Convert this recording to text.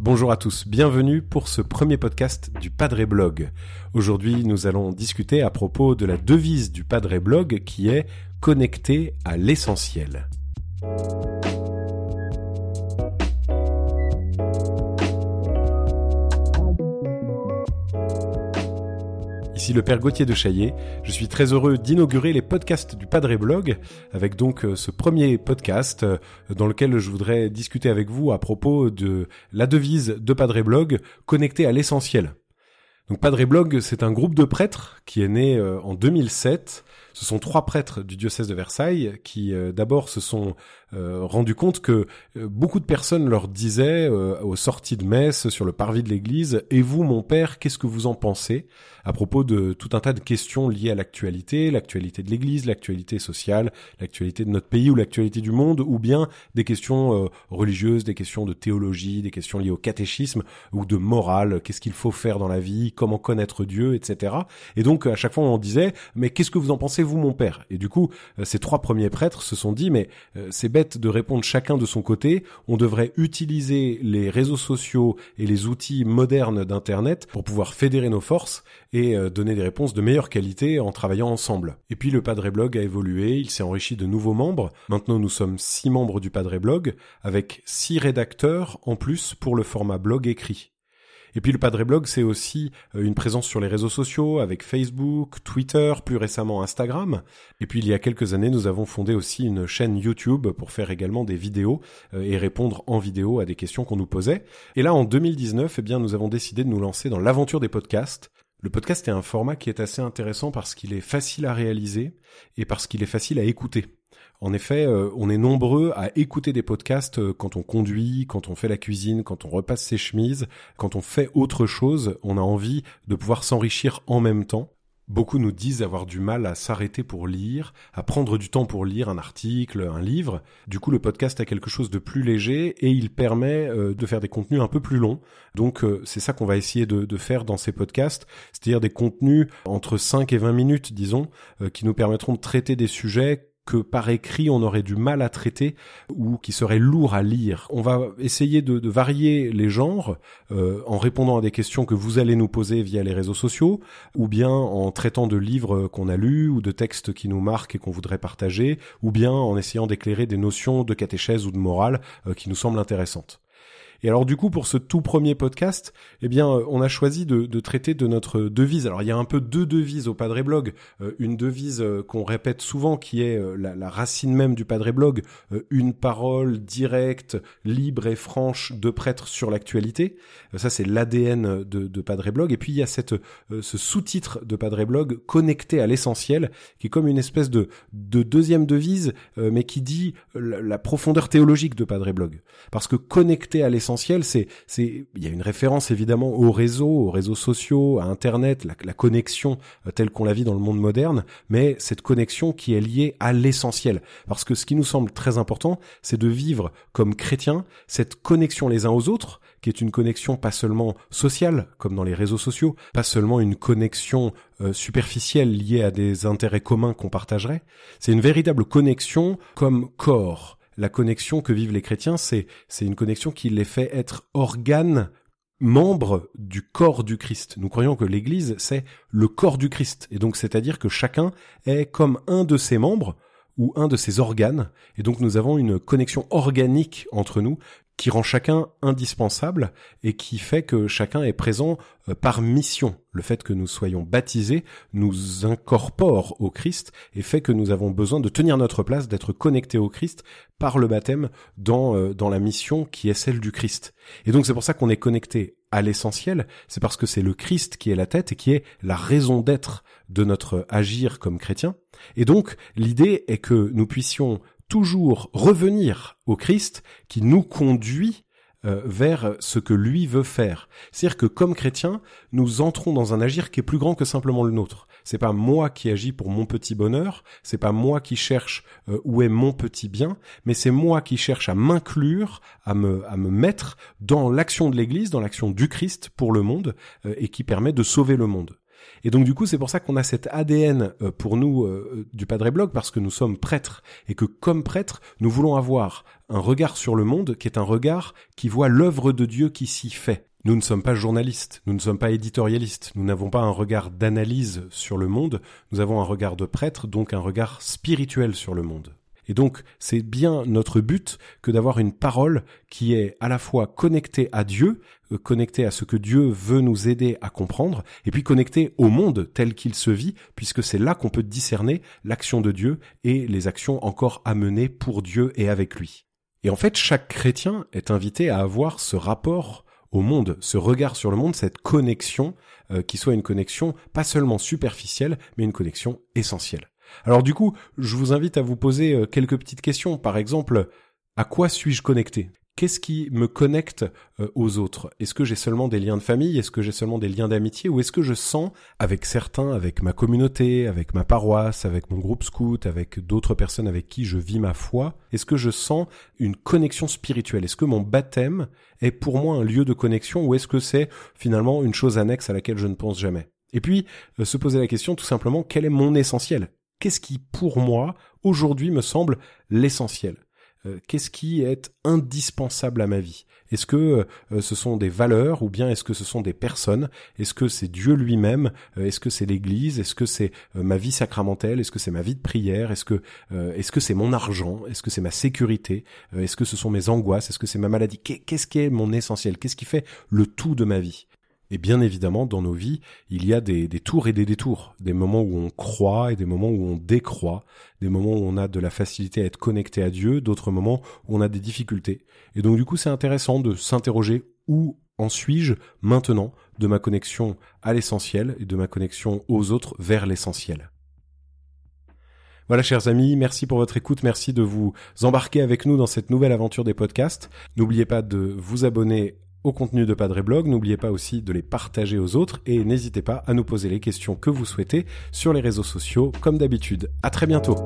Bonjour à tous, bienvenue pour ce premier podcast du Padre Blog. Aujourd'hui, nous allons discuter à propos de la devise du Padre Blog qui est connecté à l'essentiel. Ici le Père Gauthier de Chaillet. Je suis très heureux d'inaugurer les podcasts du Padre Blog avec donc euh, ce premier podcast euh, dans lequel je voudrais discuter avec vous à propos de la devise de Padre Blog connectée à l'essentiel. Donc Padre Blog, c'est un groupe de prêtres qui est né euh, en 2007 ce sont trois prêtres du diocèse de Versailles qui euh, d'abord se sont euh, rendus compte que euh, beaucoup de personnes leur disaient aux sorties de messe sur le parvis de l'église "Et vous mon père, qu'est-ce que vous en pensez?" à propos de tout un tas de questions liées à l'actualité, l'actualité de l'église, l'actualité sociale, l'actualité de notre pays ou l'actualité du monde ou bien des questions religieuses, des questions de théologie, des questions liées au catéchisme ou de morale, qu'est-ce qu'il faut faire dans la vie, comment connaître Dieu, etc. Et donc à chaque fois on disait "Mais qu'est-ce que vous en pensez vous mon père Et du coup, euh, ces trois premiers prêtres se sont dit, mais euh, c'est bête de répondre chacun de son côté, on devrait utiliser les réseaux sociaux et les outils modernes d'Internet pour pouvoir fédérer nos forces et euh, donner des réponses de meilleure qualité en travaillant ensemble. Et puis le Padre Blog a évolué, il s'est enrichi de nouveaux membres. Maintenant nous sommes six membres du Padre Blog, avec six rédacteurs en plus pour le format blog écrit. Et puis le Padre Blog, c'est aussi euh, une présence sur les réseaux sociaux avec Facebook, Twitter, plus récemment Instagram. Et puis il y a quelques années, nous avons fondé aussi une chaîne YouTube pour faire également des vidéos euh, et répondre en vidéo à des questions qu'on nous posait. Et là, en 2019, eh bien, nous avons décidé de nous lancer dans l'aventure des podcasts. Le podcast est un format qui est assez intéressant parce qu'il est facile à réaliser et parce qu'il est facile à écouter. En effet, euh, on est nombreux à écouter des podcasts euh, quand on conduit, quand on fait la cuisine, quand on repasse ses chemises, quand on fait autre chose, on a envie de pouvoir s'enrichir en même temps. Beaucoup nous disent avoir du mal à s'arrêter pour lire, à prendre du temps pour lire un article, un livre. Du coup, le podcast a quelque chose de plus léger et il permet euh, de faire des contenus un peu plus longs. Donc, c'est ça qu'on va essayer de, de, faire dans ces podcasts, c'est-à-dire des contenus entre 5 et 20 minutes, disons, qui nous permettront de traiter des sujets que par écrit on aurait du mal à traiter ou qui serait lourd à lire. On va essayer de, varier les genres euh, en répondant à des questions que vous allez nous poser via les réseaux sociaux ou bien en traitant de livres qu'on a lus ou de textes qui nous marquent et qu'on voudrait partager ou bien en essayant d'éclairer des notions de catéchèse ou de morale euh, qui nous semblent intéressantes. Et alors du coup, pour ce tout premier podcast, eh bien, euh, on a choisi de, traiter de notre devise. Alors il y a un peu deux devises au Padre Blog. Euh, une devise euh, qu'on répète souvent, qui est la, la, racine même du Padre Blog, une parole directe, libre et franche de prêtre sur l'actualité. ça, c'est l'ADN de, de Padre Blog. Et puis il y a cette, ce sous-titre de Padre Blog, connecté à l'essentiel, qui est comme une espèce de, de deuxième devise, mais qui dit la, la profondeur théologique de Padre Blog. Parce que connecté à l'essentiel, essentiel, c'est, c'est, il y a une référence évidemment aux réseaux, aux réseaux sociaux, à Internet, la, la connexion euh, telle qu'on la vit dans le monde moderne, mais cette connexion qui est liée à l'essentiel. Parce que ce qui nous semble très important, c'est de vivre comme chrétiens cette connexion les uns aux autres, qui est une connexion pas seulement sociale, comme dans les réseaux sociaux, pas seulement une connexion euh, superficielle liée à des intérêts communs qu'on partagerait, c'est une véritable connexion comme corps, la connexion que vivent les chrétiens, c'est une connexion qui les fait être organes membres du corps du Christ. Nous croyons que l'Église, c'est le corps du Christ. Et donc, c'est-à-dire que chacun est comme un de ses membres ou un de ses organes. Et donc, nous avons une connexion organique entre nous qui rend chacun indispensable et qui fait que chacun est présent euh, par mission. Le fait que nous soyons baptisés nous incorpore au Christ et fait que nous avons besoin de tenir notre place, d'être connectés au Christ par le baptême dans, euh, dans la mission qui est celle du Christ. Et donc c'est pour ça qu'on est connecté à l'essentiel, c'est parce que c'est le Christ qui est la tête et qui est la raison d'être de notre agir comme chrétien. Et donc l'idée est que nous puissions toujours revenir au Christ qui nous conduit euh, vers ce que lui veut faire. C'est-à-dire que comme chrétiens, nous entrons dans un agir qui est plus grand que simplement le nôtre. C'est pas moi qui agis pour mon petit bonheur, c'est pas moi qui cherche euh, où est mon petit bien, mais c'est moi qui cherche à m'inclure, à me, mettre dans l'action de l'Église, dans l'action du Christ pour le monde, euh, et qui permet de sauver le monde. Et donc du coup, c'est pour ça qu'on a cet ADN euh, pour nous euh, du Padre Blog, parce que nous sommes prêtres, et que comme prêtres, nous voulons avoir un regard sur le monde qui est un regard qui voit l'œuvre de Dieu qui s'y fait. Nous ne sommes pas journalistes, nous ne sommes pas éditorialistes, nous n'avons pas un regard d'analyse sur le monde, nous avons un regard de prêtre, donc un regard spirituel sur le monde. Et donc, c'est bien notre but que d'avoir une parole qui est à la fois connectée à Dieu, euh, connectée à ce que Dieu veut nous aider à comprendre, et puis connectée au monde tel qu'il se vit, puisque c'est là qu'on peut discerner l'action de Dieu et les actions encore à mener pour Dieu et avec lui. Et en fait, chaque chrétien est invité à avoir ce rapport au monde, ce regard sur le monde, cette connexion, euh, qui soit une connexion pas seulement superficielle, mais une connexion essentielle. Alors du coup, je vous invite à vous poser euh, quelques petites questions. Par exemple, à quoi suis-je connecté? Qu'est-ce qui me connecte euh, aux autres? Est-ce que j'ai seulement des liens de famille? Est-ce que j'ai seulement des liens d'amitié? Ou est-ce que je sens avec certains, avec ma communauté, avec ma paroisse, avec mon groupe scout, avec d'autres personnes avec qui je vis ma foi? Est-ce que je sens une connexion spirituelle? Est-ce que mon baptême est pour moi un lieu de connexion? Ou est-ce que c'est finalement une chose annexe à laquelle je ne pense jamais? Et puis, euh, se poser la question tout simplement, quel est mon essentiel? Qu'est-ce qui, pour moi, aujourd'hui me semble l'essentiel? Euh, qu'est-ce qui est indispensable à ma vie? Est-ce que euh, ce sont des valeurs ou bien est-ce que ce sont des personnes? Est-ce que c'est Dieu lui-même? Euh, Est-ce que c'est l'Église? Est-ce que c'est ma vie sacramentelle? Est-ce que c'est ma vie de prière? Est-ce que est-ce que c'est mon argent? Est-ce que c'est ma sécurité? Est-ce que ce sont mes angoisses? Est-ce que c'est ma maladie? Qu'est-ce qui est mon essentiel? Qu'est-ce qui fait le tout de ma vie? Et bien évidemment, dans nos vies, il y a des, tours et des détours, des moments où on croit et des moments où on décroît, des moments où on a de la facilité à être connecté à Dieu, d'autres moments où on a des difficultés. Et donc du coup, c'est intéressant de s'interroger où en suis-je maintenant de ma connexion à l'essentiel et de ma connexion aux autres vers l'essentiel. Voilà, chers amis, merci pour votre écoute, merci de vous embarquer avec nous dans cette nouvelle aventure des podcasts. N'oubliez pas de vous abonner au contenu de Padre Blog. N'oubliez pas aussi de les partager aux autres et n'hésitez pas à nous poser les questions que vous souhaitez sur les réseaux sociaux comme d'habitude. À très bientôt.